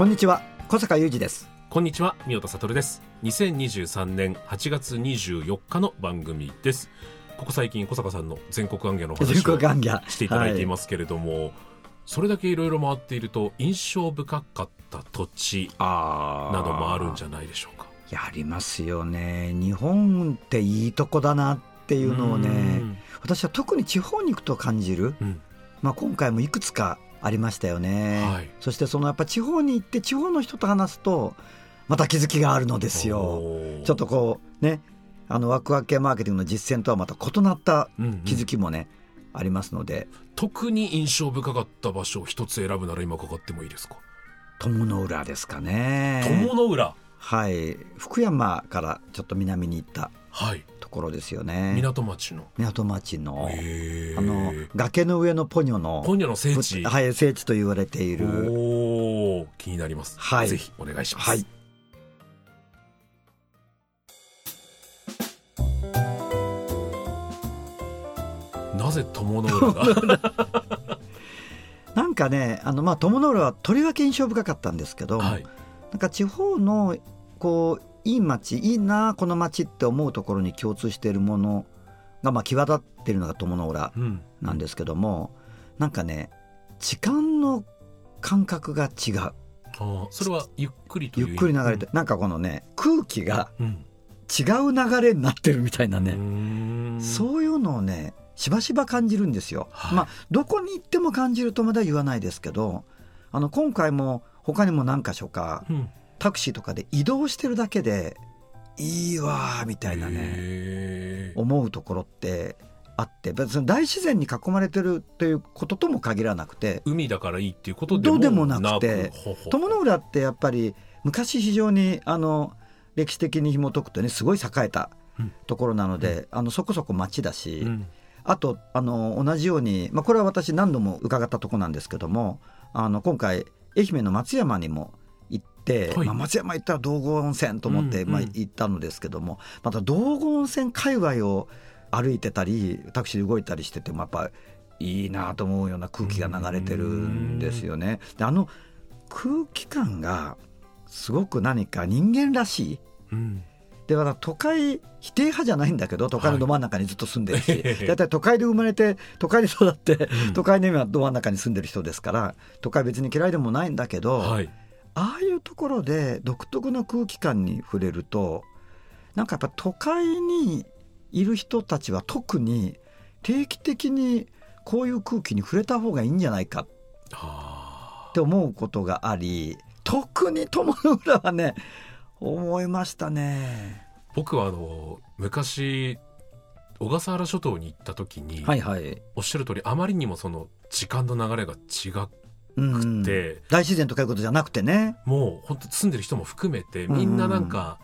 こんにちは小坂雄二です。こんにちは、宮田悟です。2023年8月24日の番組です。ここ最近、小坂さんの全国行脚のお話をしていただいていますけれども、それだけいろいろ回っていると、印象深かった土地あなどもあるんじゃないでしょうか。やりますよね。日本っていいとこだなっていうのをねうん。私は特に地方に行くと感じる、うん。まあ、今回もいくつかありましたよね、はいそしてそのやっぱ地方に行って地方の人と話すとまた気づきがあるのですよちょっとこうねあのワクワク系マーケティングの実践とはまた異なったうんうん気づきもね、ありますので特に印象深かった場所を一つ選ぶなら今かかってもいいですか。友の浦ですかね友の浦。はい福山からちょっと南に行ったはい。ところですよね港町の。港町のあの崖の上のポニョのポニョの聖地。はい聖地と言われているおー気になります。はいぜひお願いします。はいなぜ友の浦が？なんかねあのまあ友の浦はとりわけ印象深かったんですけど、はい。なんか地方のこういい街いいなこの街って思うところに共通しているものがまあ際立っているのが友の浦うん。なんですけどもなんかね時間の感覚が違うそれはゆっくりというゆっくり流れて、なんかこのね空気がうん。違う流れになってるみたいなね、ねそういうのをねしばしば感じるんですよ。はいまあどこに行っても感じるとまだ言わないですけどあの今回も他にも何箇所かうん。タクシーとかで移動してるだけでいいわーみたいなね思うところってあって別に大自然に囲まれてるっていうこととも限らなくて海だからいいっていうことでもどうでもなくて友の浦ってやっぱり昔非常にあの歴史的に紐解くとねすごい栄えたうん。ところなので、あのそこそこ町だし、うん。あとあの同じように、まあ、これは私何度も伺ったとこなんですけどもあの今回愛媛の松山にも行って、はいまあ、松山行ったら道後温泉と思って、うんうんまあ、行ったのですけどもまた道後温泉界隈を歩いてたりタクシーで動いたりしててもやっぱいいなと思うような空気が流れてるんですよね。であの空気感がすごく何か人間らしい。うんで都会否定派じゃないんだけど都会のど真ん中にずっと住んでるし、はいだいたい都会で生まれて都会で育って、うん。都会の今ど真ん中に住んでる人ですから都会別に嫌いでもないんだけど、はい。ああいうところで独特な空気感に触れるとなんかやっぱ都会にいる人たちは特に定期的にこういう空気に触れた方がいいんじゃないかあ。って思うことがあり特に友の浦はね思いましたね。ー僕はあの昔小笠原諸島に行った時に、はいはいおっしゃる通りあまりにもその時間の流れが違うんくて、大自然とかいうことじゃなくてね。もう本当住んでる人も含めてみんななんか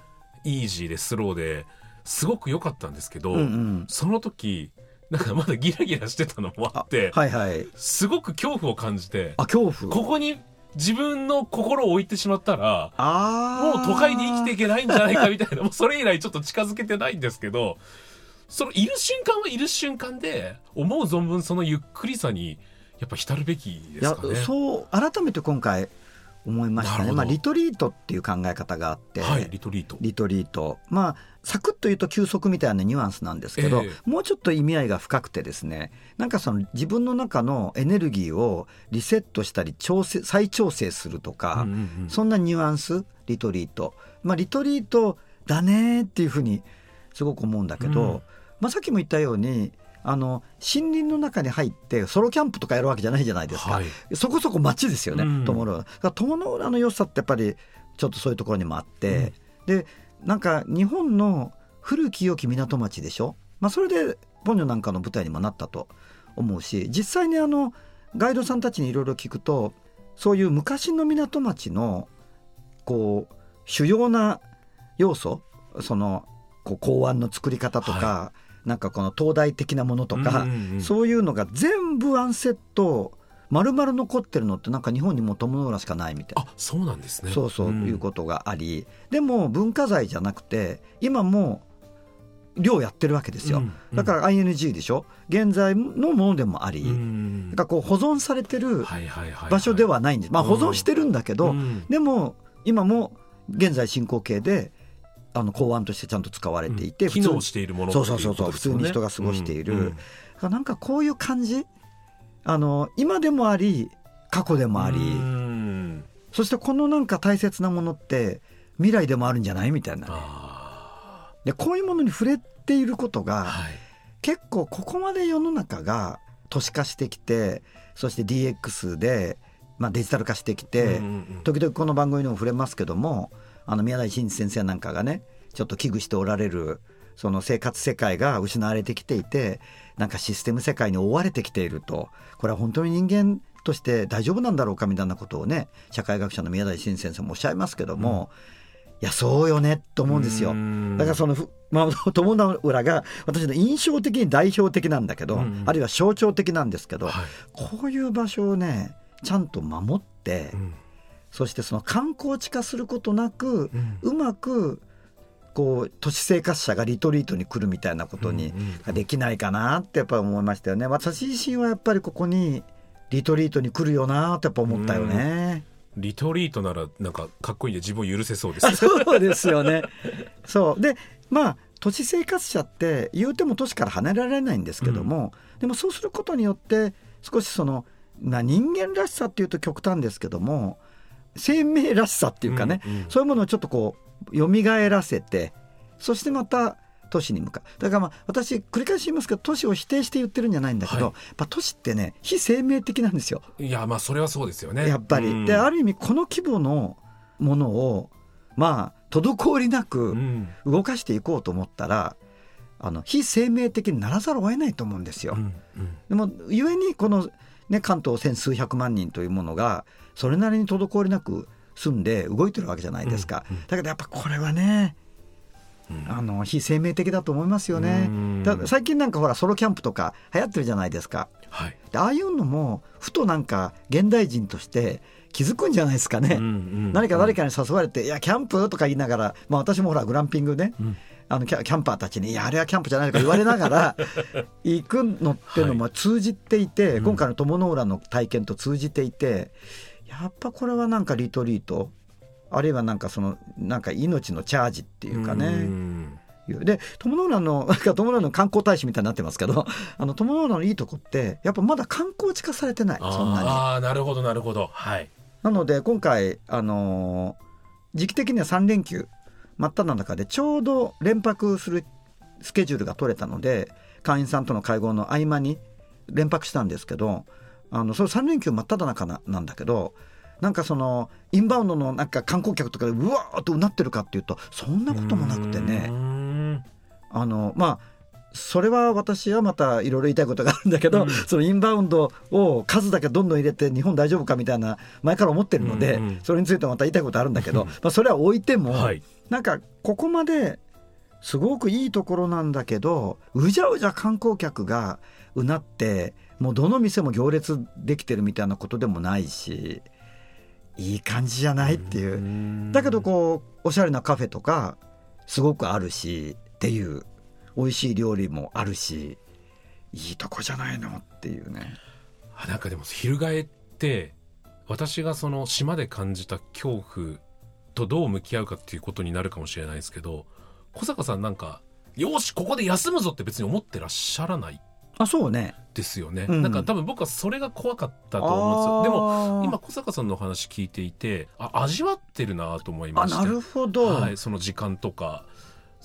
イージーでスローですごく良かったんですけど、うんうん、その時なんかまだギラギラしてたのもあってはいはい。すごく恐怖を感じてあ恐怖？ここに自分の心を置いてしまったらあもう都会で生きていけないんじゃないかみたいなもうそれ以来ちょっと近づけてないんですけどそのいる瞬間はいる瞬間で思う存分そのゆっくりさにやっぱ浸るべきですかね。そう改めて今回思いましたね。まあリトリートっていう考え方があって、はいリトリート。リトリート。まあサクッと言うと休息みたいなニュアンスなんですけど、えもうちょっと意味合いが深くてですね、なんかその自分の中のエネルギーをリセットしたり調整再調整するとか、うんうんうんそんなニュアンスリトリート。まあリトリートだねっていうふうにすごく思うんだけど、うんまあさっきも言ったように。あの森林の中に入ってソロキャンプとかやるわけじゃないじゃないですか、はい。そこそこ街ですよね、うん。友の浦。友の浦の良さってやっぱりちょっとそういうところにもあって、でなんか日本の古き良き港町でしょ、まあ、それでポニョなんかの舞台にもなったと思うし実際にあのガイドさんたちにいろいろ聞くとそういう昔の港町のこう主要な要素そのこう港湾の作り方とか、はなんかこの東大的なものとか、うんうんうん。そういうのが全部ワンセット丸々残ってるのってなんか日本にも友の浦しかないみたいな。あそうなんですね。そうそう、ん。いうことがあり。でも文化財じゃなくて今も漁やってるわけですよ、うんだから ING でしょ？現在のものでもあり、うんだからこう保存されてるはいはいはいはい。場所ではないんです、まあうん保存してるんだけど、うん。でも今も現在進行形であの港湾としてちゃんと使われていて、うん。機能しているものそうそうそうそう。ね普通に人が過ごしている。うん。なんかこういう感じ？あの今でもあり過去でもあり、うん。そしてこのなんか大切なものって未来でもあるんじゃない？みたいな。ねあでこういうものに触れていることーがはい。結構ここまで世の中が都市化してきてそして DX で、まあ、デジタル化してきて、うんうんうん。時々この番組にも触れますけどもあの宮台真司先生なんかがねちょっと危惧しておられるその生活世界が失われてきていてなんかシステム世界に追われてきていると。これは本当に人間として大丈夫なんだろうかみたいなことをね社会学者の宮台真司先生もおっしゃいますけども、いやそうよねと思うんですよ。うん。だからそのふ、まあ、友の浦が私の印象的に代表的なんだけど、うん。あるいは象徴的なんですけど、はい。こういう場所をねちゃんと守って、うんそしてその観光地化することなく、うん。うまくこう都市生活者がリトリートに来るみたいなことにうんうんうん。できないかなってやっぱり思いましたよね。私自身はやっぱりここにリトリートに来るよなってやっぱ思ったよね。リトリートならなんかかっこいいんで自分を許せそうであす。そうですよね。そう。でまあ都市生活者って言うても都市から離れられないんですけども、でもそうすることによって少しその、まあ、人間らしさっていうと極端ですけども生命らしさっていうかね、うんうん。そういうものをちょっとこう蘇らせてそしてまた都市に向かう。だからまあ私繰り返し言いますけど都市を否定して言ってるんじゃないんだけど、はい。やっぱ都市ってね非生命的なんですよ。いやまあそれはそうですよね。やっぱり。うん。である意味この規模のものをまあ滞りなうくん。動かしていこうと思ったら、あの非生命的にならざるを得ないと思うんですよ。うんうん。でも故にこの、ね、関東千数百万人というものがそれなりに滞りなく住んで動いてるわけじゃないですか。うんうんだけどやっぱこれはねうんあの非生命的だと思いますよね最近なんかほらソロキャンプとか流行ってるじゃないですか。はいでああいうのもふとなんか現代人として気づくんじゃないですかね。何か誰かに誘われて「いやキャンプ?」とか言いながら、まあ、私もほらグランピングね、うんあのキャキャンパーたちに「いやあれはキャンプじゃない」とか言われながら 行くのっていうのも通じていて、うん。今回の友の浦の体験と通じていてやっぱこれはなんかリトリートあるいはなんかそのなんか命のチャージっていうかね。ん。いう。で友の浦の 友の浦の観光大使みたいになってますけどあの友の浦のいいとこってやっぱまだ観光地化されてないそんなに。ああなるほどなるほど。はい。なので今回、あのー時期的には3連休真っ只中でちょうど連泊するスケジュールが取れたので会員さんとの会合の合間に連泊したんですけどあのその3連休真っ只中ななんだけどなんかそのインバウンドのなんか観光客とかでうわーっとうなってるかっていうとそんなこともなくてうねん。あのまあそれは私はまたいろいろ言いたいことがあるんだけど、うん。そのインバウンドを数だけどんどん入れて日本大丈夫かみたいな前から思ってるので、うんうん。それについてまた言いたいことあるんだけど、まあ、それは置いても、はい。なんかここまですごくいいところなんだけどうじゃうじゃ観光客がうなってもうどの店も行列できてるみたいなことでもないしいい感じじゃないっていう。うん。だけどこうおしゃれなカフェとかすごくあるしっていう美味しい料理もあるしいいとこじゃないのっていうね。あなんかでも翻って私がその島で感じた恐怖とどう向き合うかっていうことになるかもしれないですけど小坂さんなんかよしここで休むぞって別に思ってらっしゃらないあそうね。ですよね、うん。なんか多分僕はそれが怖かったと思うんですよ。でもも今小坂さんのお話聞いていてあ味わってるなと思いましたあなるほど、はい、その時間とか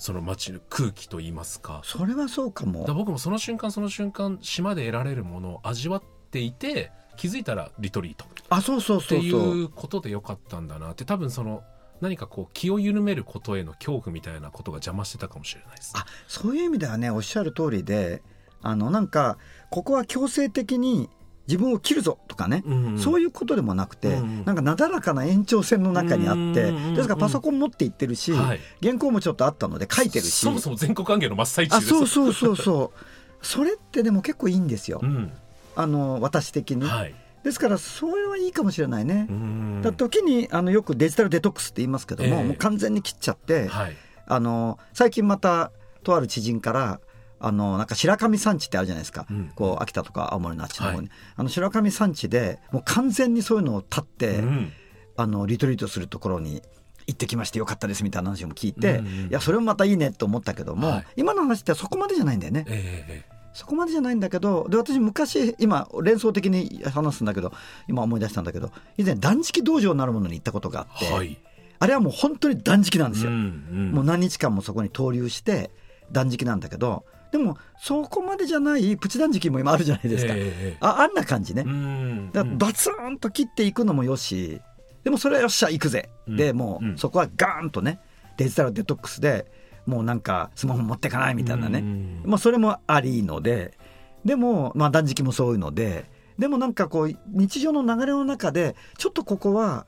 その街の空気といいますか。それはそうかも。僕もその瞬間その瞬間島で得られるものを味わっていて気づいたらリトリート。あそうそうっていそう。そううことでよかったんだなって。多分その何かこう気を緩めることへの恐怖みたいなことが邪魔してたかもしれないです。あそういう意味ではねおっしゃる通りであのなんかここは強制的に自分を切るぞとかね、うんそういうことでもなくて、うんなんかなだらかな延長線の中にあって、うんですからパソコン持って行ってるし、はい。原稿もちょっとあったので書いてるし。そもそも全国関係の真っ最中あですそうそうそうそう。それってでも結構いいんですよ、うん。あの私的に、はい。ですからそれはいいかもしれないね、うんだ時にあのよくデジタルデトックスって言いますけども、ええ。もう完全に切っちゃって、はい。あの最近またとある知人からあのなんか白神山地ってあるじゃないですか、うんこう秋田とか青森のあっちの方に、はい。あの白神山地でもう完全にそういうのを立って、うん。あのリトリートするところに行ってきましてよかったですみたいな話も聞いて、うんうんいやそれもまたいいねと思ったけども、はい。今の話ってそこまでじゃないんだよね。ええそこまでじゃないんだけどで私昔今連想的に話すんだけど今思い出したんだけど以前断食道場なるものに行ったことがあって、はい。あれはもう本当に断食なんですよ。うんうん。もう何日間もそこに投留して断食なんだけどでもそこまでじゃないプチ断食も今あるじゃないですか、ええああんな感じね、うんだからバツンと切っていくのもよし。でもそれはよっしゃ行くぜ、うんでもうそこはガーンとねデジタルデトックスでもうなんかスマホ持ってかないみたいなね、うん。まあ、それもありので。でも、まあ、断食もそういうので。でもなんかこう日常の流れの中でちょっとここは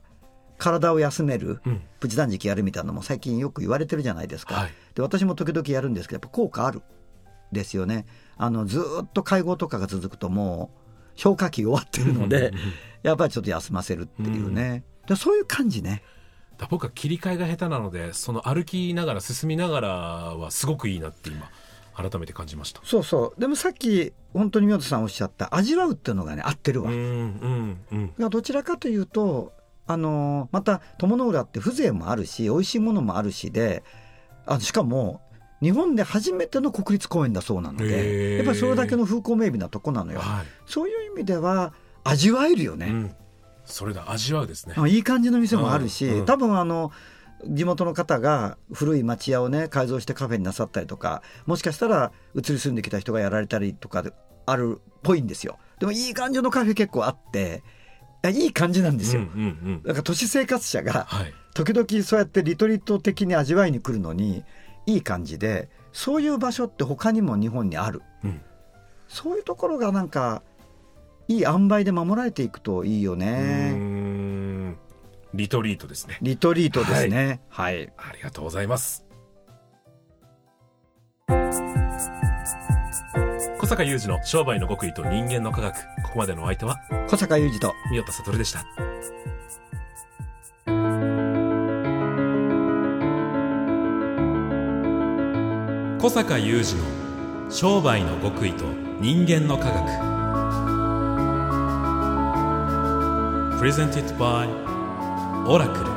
体を休めるうん。プチ断食やるみたいなのも最近よく言われてるじゃないですか、はい。で私も時々やるんですけどやっぱ効果あるですよね。あのずーっと介護とかが続くともう消化器終わってるので、うん。うんうんやっぱりちょっと休ませるっていうね、でそういう感じね。だ僕は切り替えが下手なのでその歩きながら進みながらはすごくいいなって今改めて感じました。そうそう。でもさっき本当に宮田さんおっしゃった味わうっていうのがね合ってるわ、うんうんうん。がどちらかというとあのまた友の浦って風情もあるし美味しいものもあるしであしかも日本で初めての国立公園だそうなのへでー。やっぱりそれだけの風光明媚なとこなのよ。はい。そういう意味では味わえるよね、うん。それだ。味わうですね。あいい感じの店もあるし、うん。うん。多分あの地元の方が古い町屋をね改造してカフェになさったりとかもしかしたら移り住んできた人がやられたりとかであるっぽいんですよ。でもいい感じのカフェ結構あっていやいい感じなんですよ、だから都市生活者がはい。時々そうやってリトリート的に味わいに来るのにいい感じでそういう場所って他にも日本にある。うん。そういうところがなんかいい塩梅で守られていくといいよね。ん。リトリートですね。リトリートですね。はい。ありがとうございます。小坂雄二の商売の極意と人間の科学。ここまでのお相手は小坂雄二と。三代田悟でした小坂雄二の商売の極意と人間の科学。プレゼンティットバイオラクル